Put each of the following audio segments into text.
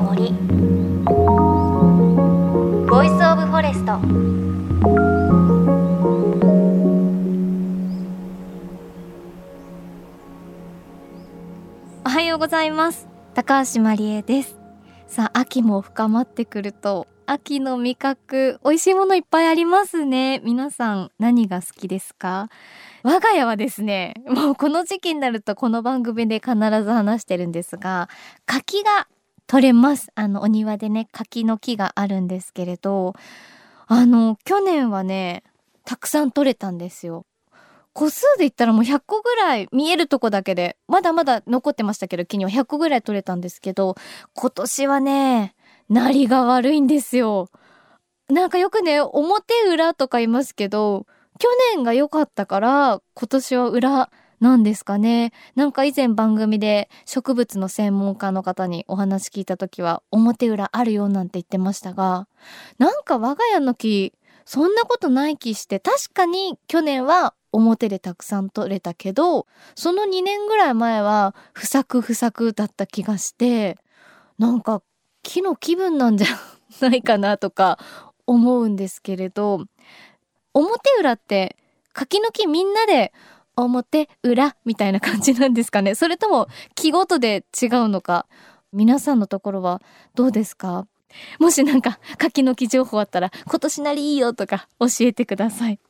の森 Voice of Forest おはようございます。高橋真理恵です。さあ秋も深まってくると秋の味覚美味しいものいっぱいありますね。皆さん何が好きですか？我が家はですねもうこの時期になるとこの番組で必ず話してるんですが柿が取れますあのお庭でね柿の木があるんですけれどあの去年はねたくさん取れたんですよ個数で言ったらもう100個ぐらい見えるとこだけでまだまだ残ってましたけど木には100個ぐらい取れたんですけど今年はねなりが悪いんですよ。なんかよくね、表裏とか言いますけど、去年が良かったから今年は裏なんですかね。なんか以前番組で植物の専門家の方にお話聞いた時は表裏あるよなんて言ってましたが、なんか我が家の木、そんなことない気して確かに去年は表でたくさん取れたけど、その2年ぐらい前は不作不作だった気がして、なんか木の気分なんじゃないかなとか思うんですけれど表裏って柿の木みんなで表裏みたいな感じなんですかね。それとも木ごとで違うのか。皆さんのところはどうですか？もしなんか柿の木情報あったら今年なりいいよとか教えてください。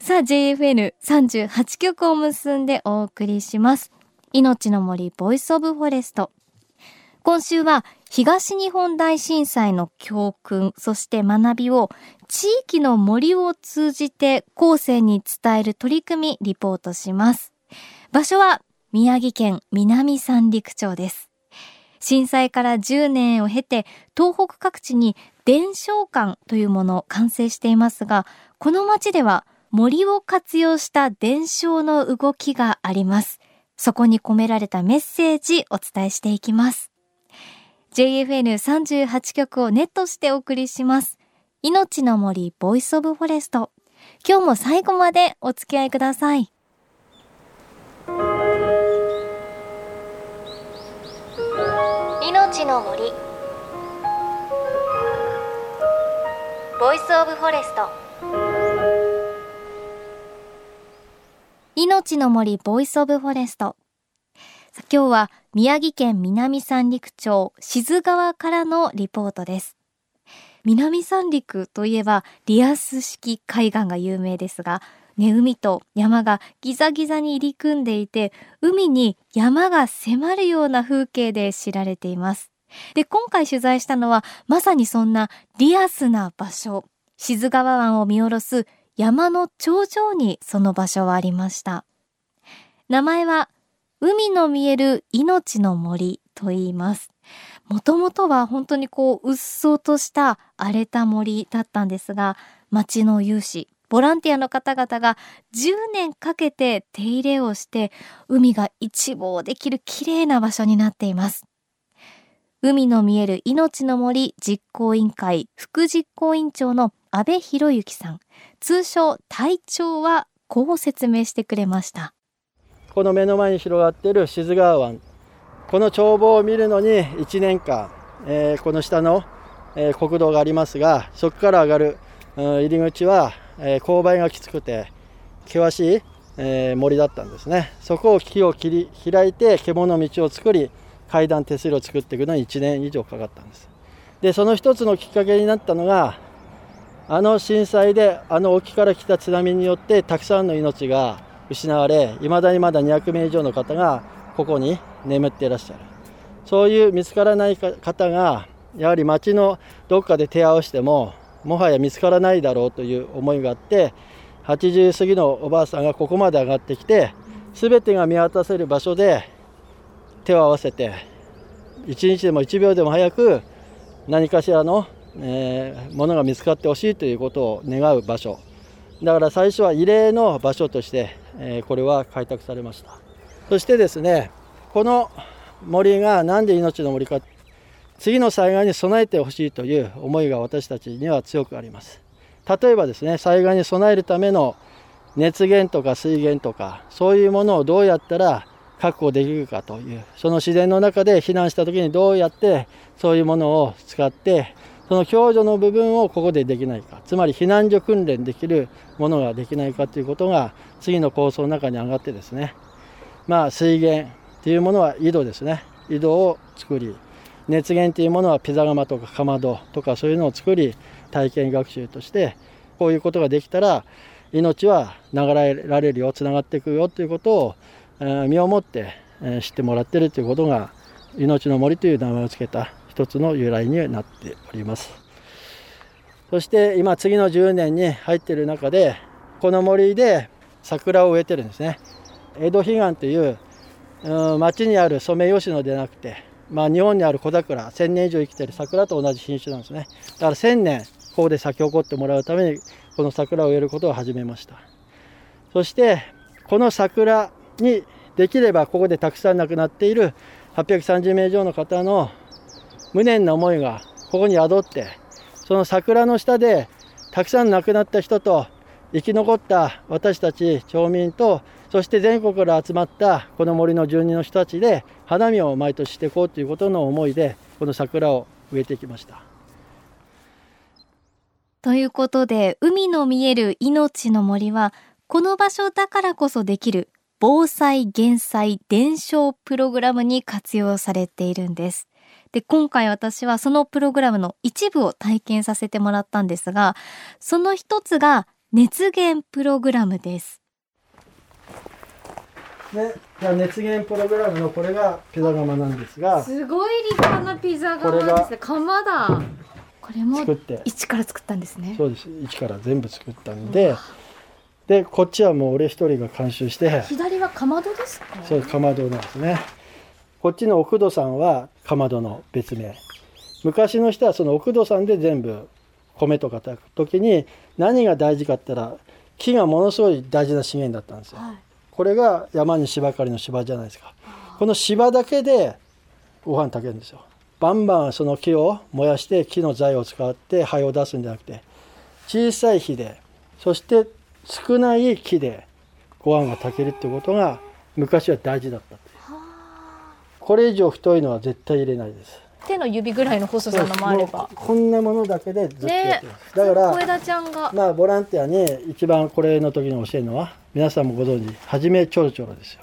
さあ JFN38 曲を結んでお送りします。命の森 Voice of Forest。今週は東日本大震災の教訓、そして学びを地域の森を通じて後世に伝える取り組みリポートします。場所は宮城県南三陸町です。震災から10年を経て東北各地に伝承館というものを完成していますが、この町では森を活用した伝承の動きがあります。そこに込められたメッセージお伝えしていきます。JFN38 曲をネットしてお送りします。命の森 Voice of Forest。今日も最後までお付き合いください。命の森 Voice of Forest 命の森 Voice of Forest今日は宮城県南三陸町静川からのリポートです。南三陸といえばリアス式海岸が有名ですが、ね、海と山がギザギザに入り組んでいて、海に山が迫るような風景で知られています。で、今回取材したのはまさにそんなリアスな場所、静川湾を見下ろす山の頂上にその場所はありました。名前は海の見える命の森と言います。もともとは本当にこう、うっそうとした荒れた森だったんですが、町の有志、ボランティアの方々が10年かけて手入れをして、海が一望できる綺麗な場所になっています。海の見える命の森実行委員会副実行委員長の安倍博之さん、通称隊長はこう説明してくれました。この目の前に広がっている志津川湾。この眺望を見るのに1年間、えー、この下の、えー、国道がありますがそこから上がる、うん、入り口は、えー、勾配がきつくて険しい、え森だったんですね。そこを木を切り開いて獣道を作り階段手すりを作っていくのに1年以上かかったんです。でその一つのきっかけになったのがあの震災であの沖から来た津波によってたくさんの命が失われいまだにまだ200名以上の方がここに眠っていらっしゃる。そういう見つからない方がやはり町のどっかで手合わせてももはや見つからないだろうという思いがあって80過ぎのおばあさんがここまで上がってきて全てが見渡せる場所で手を合わせて1日でも1秒でも早く何かしらの、えー、ものが見つかってほしいということを願う場所。だから最初は慰霊の場所としてえこれは開拓されました。そしてですねこの森が何で命の森か次の災害に備えてほしいという思いが私たちには強くあります。例えばですね災害に備えるための熱源とか水源とかそういうものをどうやったら確保できるかというその自然の中で避難した時にどうやってそういうものを使ってその共助の部分をここでできないか。つまり避難所訓練できるものができないかということが次の構想の中に上がってですね。まあ水源っていうものは井戸ですね。井戸を作り熱源というものはピザ窯とかかまどとかそういうのを作り体験学習としてこういうことができたら命は流れられるよつながっていくよということを、え、身をもって、え、知ってもらってるということが命の森という名前を付けた一つの由来になっております。そして今次の10年に入っている中でこの森で桜を植えてるんですね。江戸彼岸という、うん、町にあるソメイヨシノでなくてまあ、日本にある小桜1000年以上生きてる桜と同じ品種なんですね。だから1000年ここで咲き誇ってもらうためにこの桜を植えることを始めました。そしてこの桜にできればここでたくさん亡くなっている830名以上の方の無念な思いがここに宿ってその桜の下でたくさん亡くなった人と生き残った私たち町民とそして全国から集まったこの森の住人の人たちで花見を毎年していこうということの思いでこの桜を植えてきました。ということで海の見える命の森はこの場所だからこそできる防災減災伝承プログラムに活用されているんです。で今回私はそのプログラムの一部を体験させてもらったんですがその一つが熱源プログラムです。ね、じゃあ熱源プログラムのこれがピザ窯なんですがすごい立派なピザ窯ですね。窯だ。これも一から作ったんですね。そうです。一から全部作ったんででこっちはもう俺一人が監修して左はかまどですか？そうかまどなんですねこっちの奥戸さんはかまどの別名。昔の人はその奥戸さんで全部米とか炊く時に何が大事かって言ったら木がものすごい大事な資源だったんですよ、はい、これが山に芝刈りの芝じゃないですか。この芝だけでご飯炊けるんですよ。バンバンその木を燃やして木の材を使って灰を出すんじゃなくて小さい火でそして少ない木でご飯が炊けるってことが昔は大事だったこれ以上太いのは絶対入れないです。手の指ぐらいの細さのもあれば。こんなものだけでずっとやってます、ね、だから小枝ちゃんが。まあボランティアに一番これの時に教えるのは皆さんもご存知はじめちょろちょろですよ。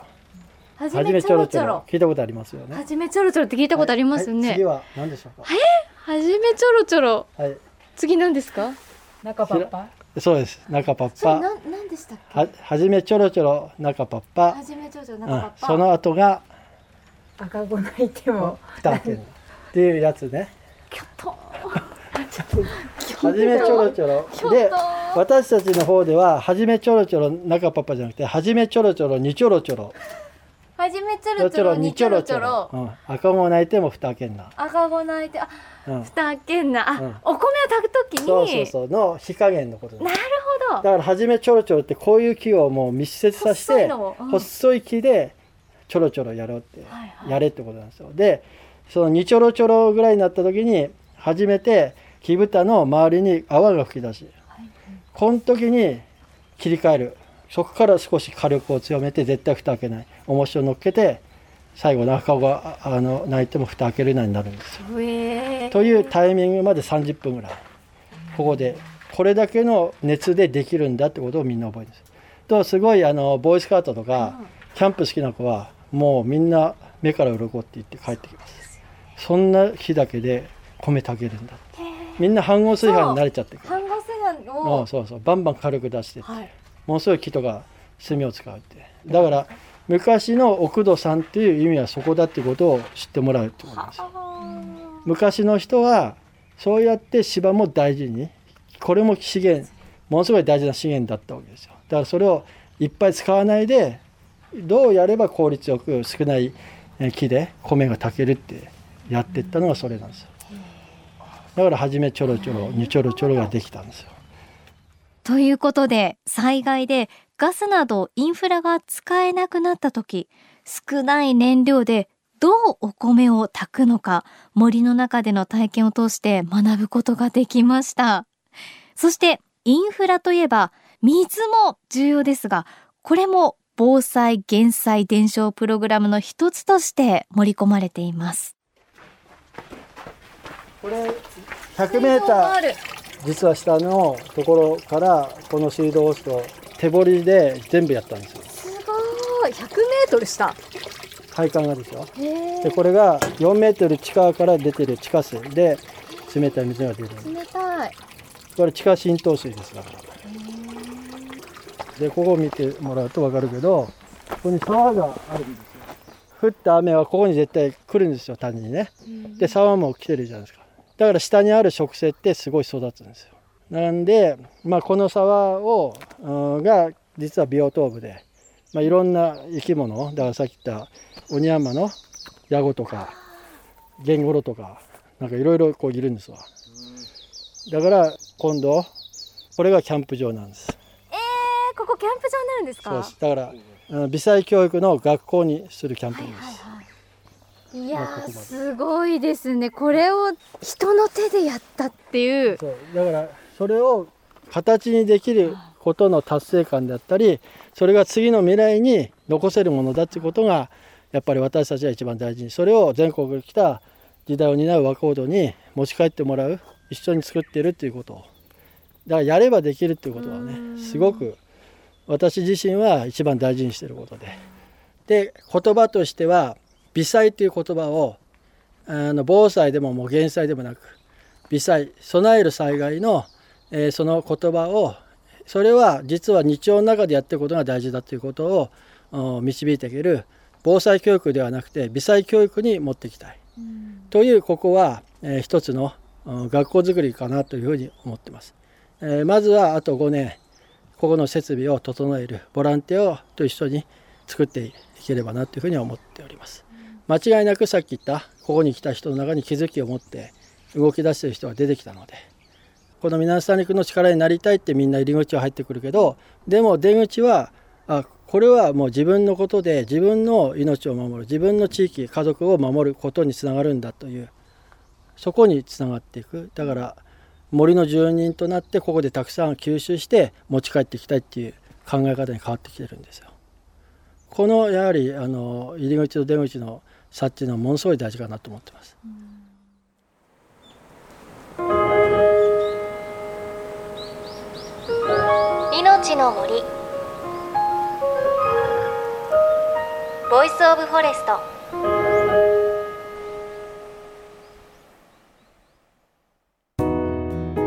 はじめちょろちょろ。聞いたことありますよね。はじめちょろちょろって聞いたことありますね、はい。はい、次は何でしょうか？え？はじめちょろちょろ。はい。次何ですか？中パッパ？そうです。中パッパ。な何でしたっけ？ははじめちょろちょろ中パッパ。はじめちょろちょろ中パッパ、うん、その後が赤子泣いても。二件っていうやつね。きょっと。はじめちょろちょろ。で私たちの方でははじめちょろちょろ中パパじゃなくてはじめちょろちょろにちょろちょろ。はじめちょろちょろにちょろちょろ、うん、赤子泣いても二件な。赤子泣いてあ、うん、二件な。あ、うん、お米を炊くときに。そうそうそう。の火加減のことなるほど。だからはじめちょろちょろってこういう木をもう密接させて細い木でちょろちょろやろうって、やれってことなんですよ。でその2ちょろちょろぐらいになった時に初めて木蓋の周りに泡が吹き出し、この時に切り替える。そこから少し火力を強めて絶対蓋開けない。重しを乗っけて最後の赤子があの泣いても蓋開けるようになるんですよ。というタイミングまで30分ぐらい。ここでこれだけの熱でできるんだってことをみんな覚えてす。とすごいあのボーイスカートとか、キャンプ好きな子はもうみんな目から鱗って言って帰ってきます。そんな日だけで米炊けるんだって。みんな飯合炊飯に慣れちゃって飯合炊飯を。そうそう。バンバン軽く出してはい、ものすごい木とか炭を使うって。だから昔の奥戸さんっていう意味はそこだってことを知ってもらうってことです昔の人はそうやって芝も大事に。これも資源ものすごい大事な資源だったわけですよ。だからそれをいっぱい使わないでどうやれば効率よく少ない木で米が炊けるってやってったのがそれなんですよ。だから初めちょろちょろにちょろちょろができたんですよ。ということで災害でガスなどインフラが使えなくなった時少ない燃料でどうお米を炊くのか森の中での体験を通して学ぶことができました。そしてインフラといえば水も重要ですがこれも防災減災伝承プログラムの一つとして盛り込まれています。これ100メーター実は下のところからこの水道を押すと手掘りで全部やったんですよ。すごい。100メートル下。配管がですよ。でこれが4メートル地下から出てる地下水で冷たい水が出る。冷たい。これ地下浸透水ですだからでここを見てもらうと分かるけどここに沢があるんですよ。降った雨はここに絶対来るんですよ谷にね。で沢も来てるじゃないですか。だから下にある植生ってすごい育つんですよ。なんで、まあ、この沢をうんが実はビオトープで、まあ、いろんな生き物だからさっき言った鬼山のヤゴとかゲンゴロとかなんかいろいろこういるんですわ。だから今度これがキャンプ場なんです。えー、ここキャンプ場になるんですそうでかす。だからうん微細教育の学校にするキャンプ場です、いやーまあここまで。すごいですね。これを人の手でやったっていう。そう。だからそれを形にできることの達成感だったりそれが次の未来に残せるものだっていうことがやっぱり私たちは一番大事に。それを全国に来た時代を担う若人に持ち帰ってもらう。一緒に作っているっていうことを。だからやればできるっていうことはねすごく私自身は一番大事にしていることで。で言葉としては微細という言葉をあの防災でももう減災でもなく微細備える災害の、えーその言葉をそれは実は日常の中でやっていくことが大事だということをお導いていける防災教育ではなくて微細教育に持っていきたい。というここは、えー一つのうん学校づくりかなというふうに思ってます。えーまずはあと5年ここの設備を整えるボランティアをと一緒に作っていければなというふうに思っております。間違いなくさっき言ったここに来た人の中に気づきを持って動き出してる人が出てきたのでこの南三陸の力になりたいってみんな入り口は入ってくるけどでも出口はあこれはもう自分のことで自分の命を守る自分の地域家族を守ることにつながるんだというそこにつながっていくだから森の住人となってここでたくさん吸収して持ち帰っていきたいっていう考え方に変わってきてるんですよ。このやはりあの入り口と出口の差っていうのはものすごい大事かなと思ってます。命の森 Voice of Forest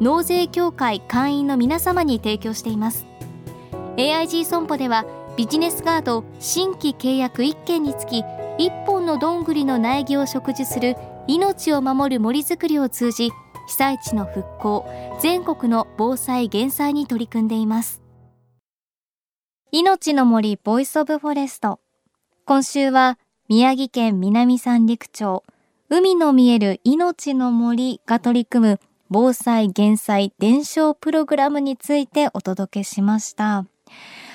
納税協会会員の皆様に提供しています。AIG 損保ではビジネスガード新規契約1件につき1本のどんぐりの苗木を植樹する命を守る森づくりを通じ被災地の復興全国の防災減災に取り組んでいます。命の森 Voice of Forest。今週は宮城県南三陸町。海の見える命の森が取り組む防災減災伝承プログラムについてお届けしました。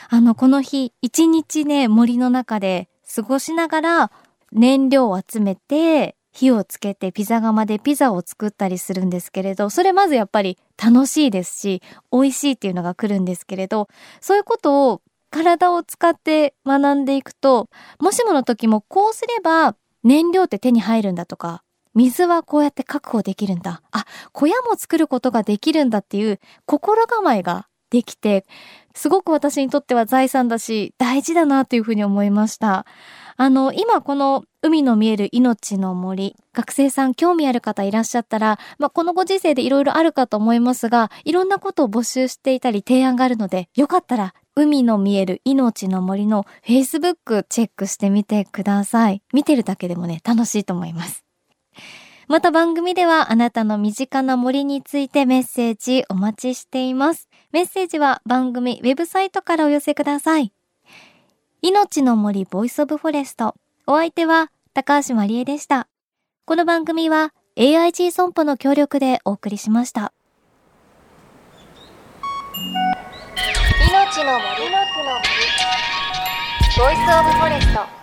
あのこの日一日ね森の中で過ごしながら燃料を集めて火をつけてピザ窯でピザを作ったりするんですけれどそれまずやっぱり楽しいですし美味しいっていうのが来るんですけれどそういうことを体を使って学んでいくともしもの時もこうすれば燃料って手に入るんだとか水はこうやって確保できるんだ。あ小屋も作ることができるんだっていう心構えができてすごく私にとっては財産だし大事だなというふうに思いました。あの今この海の見える命の森学生さん興味ある方いらっしゃったら、まあ、このご時世でいろいろあるかと思いますがいろんなことを募集していたり提案があるのでよかったら海の見える命の森の Facebook チェックしてみてください。見てるだけでもね楽しいと思います。また番組ではあなたの身近な森についてメッセージお待ちしています。メッセージは番組ウェブサイトからお寄せください。命の森 Voice of Forest。お相手は高橋まりえでした。この番組は AIG 損保の協力でお送りしました。命の森 Voice of Forest。